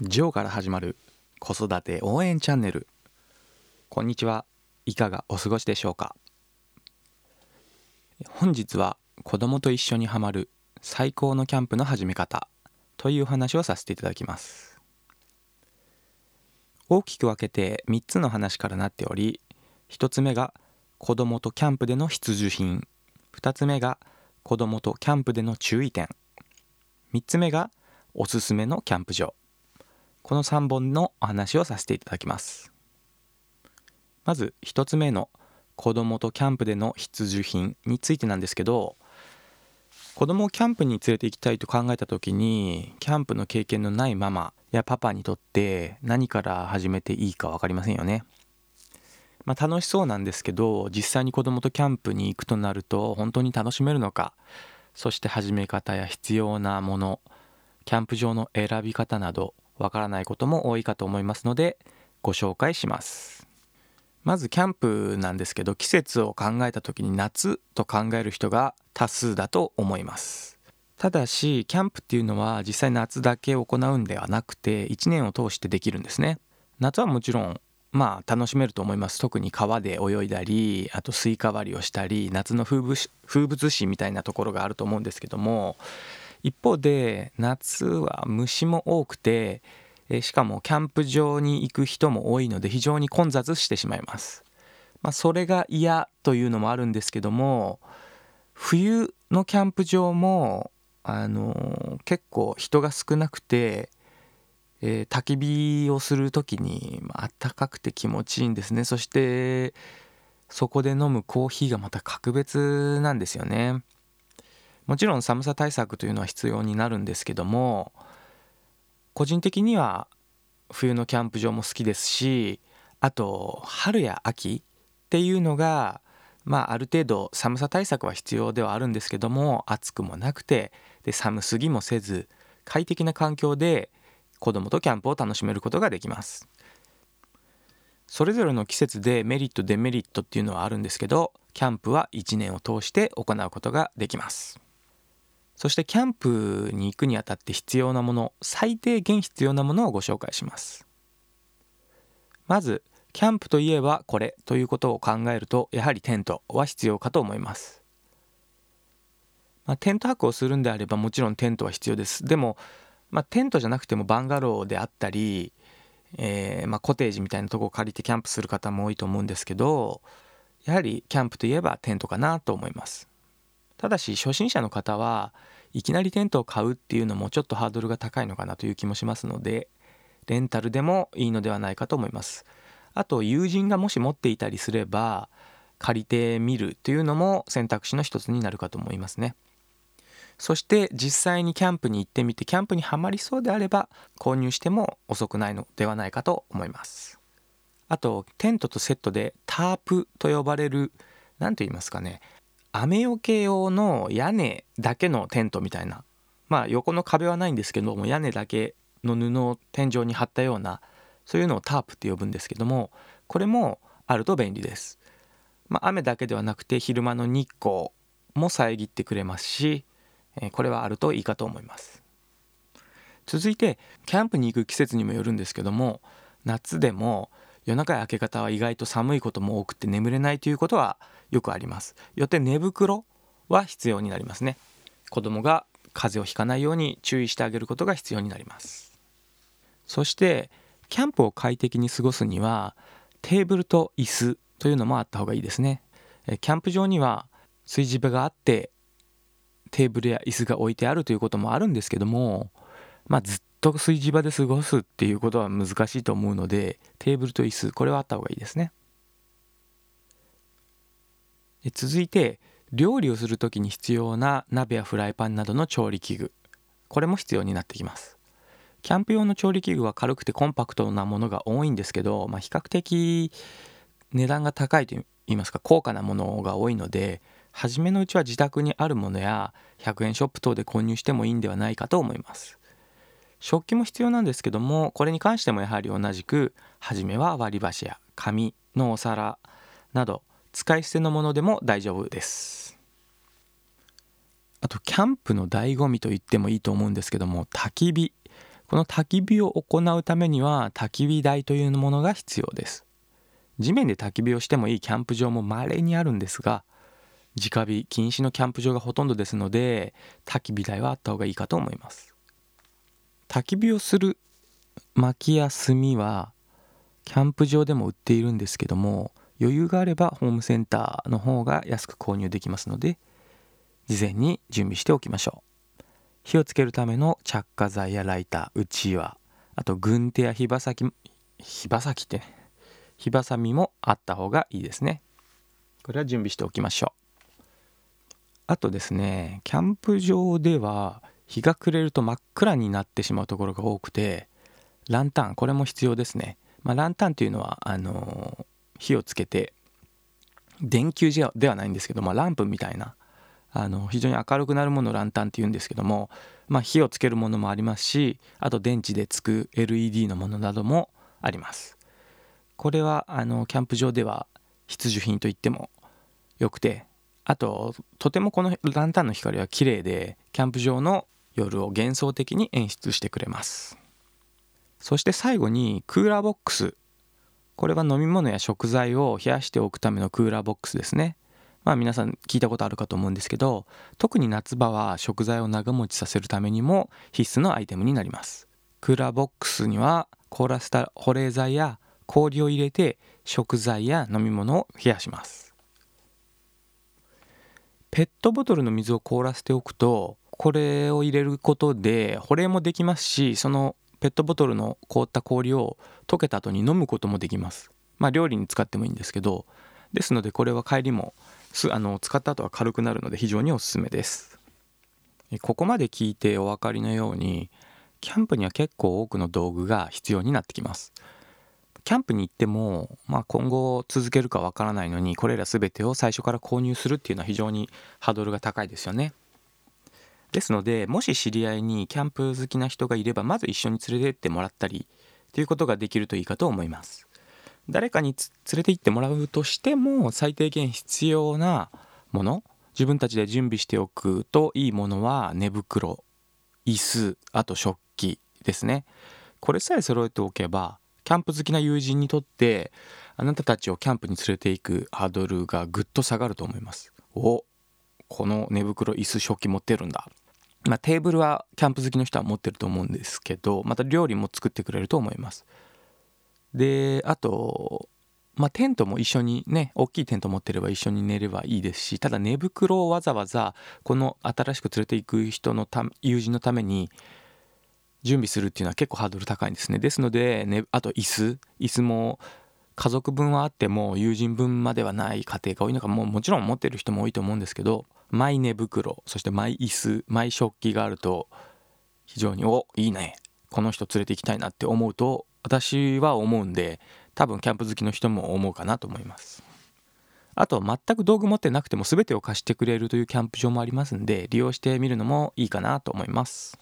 ジョーから始まる子育て応援チャンネル。こんにちは。いかがお過ごしでしょうか？本日は子供と一緒にハマる最高のキャンプの始め方という話をさせていただきます。大きく分けて3つの話からなっており1つ目が子供とキャンプでの必需品。2つ目が子供とキャンプでの注意点。3つ目がおすすめのキャンプ場。この3本のお話をさせていただきますまず1つ目の子供とキャンプでの必需品についてなんですけど子供をキャンプに連れて行きたいと考えた時にキャンプの経験のないママやパパにとって何から始めていいか分かりませんよね。まあ、楽しそうなんですけど実際に子供とキャンプに行くとなると本当に楽しめるのかそして始め方や必要なものキャンプ場の選び方などわからないことも多いかと思いますのでご紹介します。まずキャンプなんですけど季節を考えた時に夏と考える人が多数だと思います。ただしキャンプっていうのは実際夏だけ行うんではなくて1年を通してできるんですね。夏はもちろんまあ楽しめると思います。特に川で泳いだりあとスイカ割りをしたり夏の風物詩みたいなところがあると思うんですけども一方で夏は虫も多くてしかもキャンプ場に行く人も多いので非常に混雑してしまいます。まあ、それが嫌というのもあるんですけども冬のキャンプ場もあの結構人が少なくて、えー、焚き火をする時に、まあったかくて気持ちいいんですねそしてそこで飲むコーヒーがまた格別なんですよね。もちろん寒さ対策というのは必要になるんですけども個人的には冬のキャンプ場も好きですしあと春や秋っていうのがまあある程度寒さ対策は必要ではあるんですけども暑くもなくてで寒すぎもせず快適な環境で子供とキャンプを楽しめることができます。それぞれの季節でメリットデメリットっていうのはあるんですけどキャンプは1年を通して行うことができます。そしてキャンプに行くにあたって必要なもの最低限必要なものをご紹介します。まずキャンプといえばこれということを考えるとやはりテントは必要かと思います、まあ、テント泊をするんであればもちろんテントは必要です。でも、まあ、テントじゃなくてもバンガローであったり、えー、まあ、コテージみたいなとこを借りてキャンプする方も多いと思うんですけどやはりキャンプといえばテントかなと思います。ただし初心者の方はいきなりテントを買うっていうのもちょっとハードルが高いのかなという気もしますのでレンタルでもいいのではないかと思います。あと友人がもし持っていたりすれば借りてみるというのも選択肢の一つになるかと思いますね。そして実際にキャンプに行ってみてキャンプにはまりそうであれば購入しても遅くないのではないかと思います。あとテントとセットでタープと呼ばれる何と言いますかね雨よけ用の屋根だけのテントみたいな。まあ横の壁はないんですけども屋根だけの布を天井に貼ったようなそういうのをタープって呼ぶんですけどもこれもあると便利です、まあ、雨だけではなくて昼間の日光も遮ってくれますしこれはあるといいかと思います。続いてキャンプに行く季節にもよるんですけども夏でも夜中や明け方は意外と寒いことも多くて眠れないということはよくあります。よって寝袋は必要になりますね。子供が風邪をひかないように注意してあげることが必要になります。そしてキャンプを快適に過ごすにはテーブルと椅子というのもあった方がいいですね。キャンプ場には炊事場があってテーブルや椅子が置いてあるということもあるんですけどもまあずっと炊事場で過ごすっていうことは難しいと思うのでテーブルと椅子これはあった方がいいですね。続いて料理をする時に必要な鍋やフライパンなどの調理器具。これも必要になってきます。キャンプ用の調理器具は軽くてコンパクトなものが多いんですけど、まあ、比較的値段が高いといいますか高価なものが多いので初めのうちは自宅にあるものや100円ショップ等で購入してもいいんではないかと思います。食器も必要なんですけどもこれに関してもやはり同じく初めは割り箸や紙のお皿など使い捨てのものでも大丈夫です。あとキャンプの醍醐味と言ってもいいと思うんですけども焚き火この焚き火を行うためには焚き火台というものが必要です。地面で焚き火をしてもいいキャンプ場も稀にあるんですが直火禁止のキャンプ場がほとんどですので焚き火台はあった方がいいかと思います。焚き火をする薪や炭はキャンプ場でも売っているんですけども余裕があればホームセンターの方が安く購入できますので事前に準備しておきましょう。火をつけるための着火剤やライターうちわあと軍手や火刃先火刃先って火ばさみもあった方がいいですね。これは準備しておきましょう。あとですねキャンプ場では日が暮れると真っ暗になってしまうところが多くてランタンこれも必要ですね、まあ、ランタンというのはあの火をつけて電球ではないんですけど、まあ、ランプみたいなあの非常に明るくなるものランタンっていうんですけども、まあ、火をつけるものもありますしあと電池でつく LED のものなどもあります。これはあのキャンプ場では必需品と言ってもよくてあととてもこのランタンの光は綺麗でキャンプ場の夜を幻想的に演出してくれます。そして最後にクーラーボックスこれは飲み物や食材を冷やしておくためのクーラーボックスですね。まあ皆さん聞いたことあるかと思うんですけど特に夏場は食材を長持ちさせるためにも必須のアイテムになります。クーラーボックスには凍らせた保冷剤や氷を入れて食材や飲み物を冷やします。ペットボトルの水を凍らせておくとこれを入れることで保冷もできますしそのペットボトルの凍った氷を溶けた後に飲むこともできます。まあ料理に使ってもいいんですけどですのでこれは帰りもすあの使った後は軽くなるので非常におすすめです。ここまで聞いてお分かりのようにキャンプには結構多くの道具が必要になってきます。キャンプに行っても、まあ、今後続けるかわからないのにこれら全てを最初から購入するっていうのは非常にハードルが高いですよね。ですのでもし知り合いにキャンプ好きな人がいればまず一緒に連れてってもらったりということができるといいかと思います。誰かに連れて行ってもらうとしても最低限必要なもの自分たちで準備しておくといいものは寝袋椅子あと食器ですね。これさえ揃えておけばキャンプ好きな友人にとってあなたたちをキャンプに連れていくハードルがぐっと下がると思います。おこの寝袋椅子食器持ってるんだ。まあ、テーブルはキャンプ好きの人は持ってると思うんですけどまた料理も作ってくれると思います。であとまあ、テントも一緒にね大きいテント持ってれば一緒に寝ればいいですしただ寝袋をわざわざこの新しく連れていく人のた友人のために準備するっていうのは結構ハードル高いんですね。ですので、ね、あと椅子。椅子も家族分はあっても友人分まではない家庭が多いのかももちろん持ってる人も多いと思うんですけどマイ寝袋そしてマイ椅子マイ食器があると非常においいね。この人連れて行きたいなって思うと私は思うんで多分キャンプ好きの人も思うかなと思います。あと全く道具持ってなくても全てを貸してくれるというキャンプ場もありますんで利用してみるのもいいかなと思います。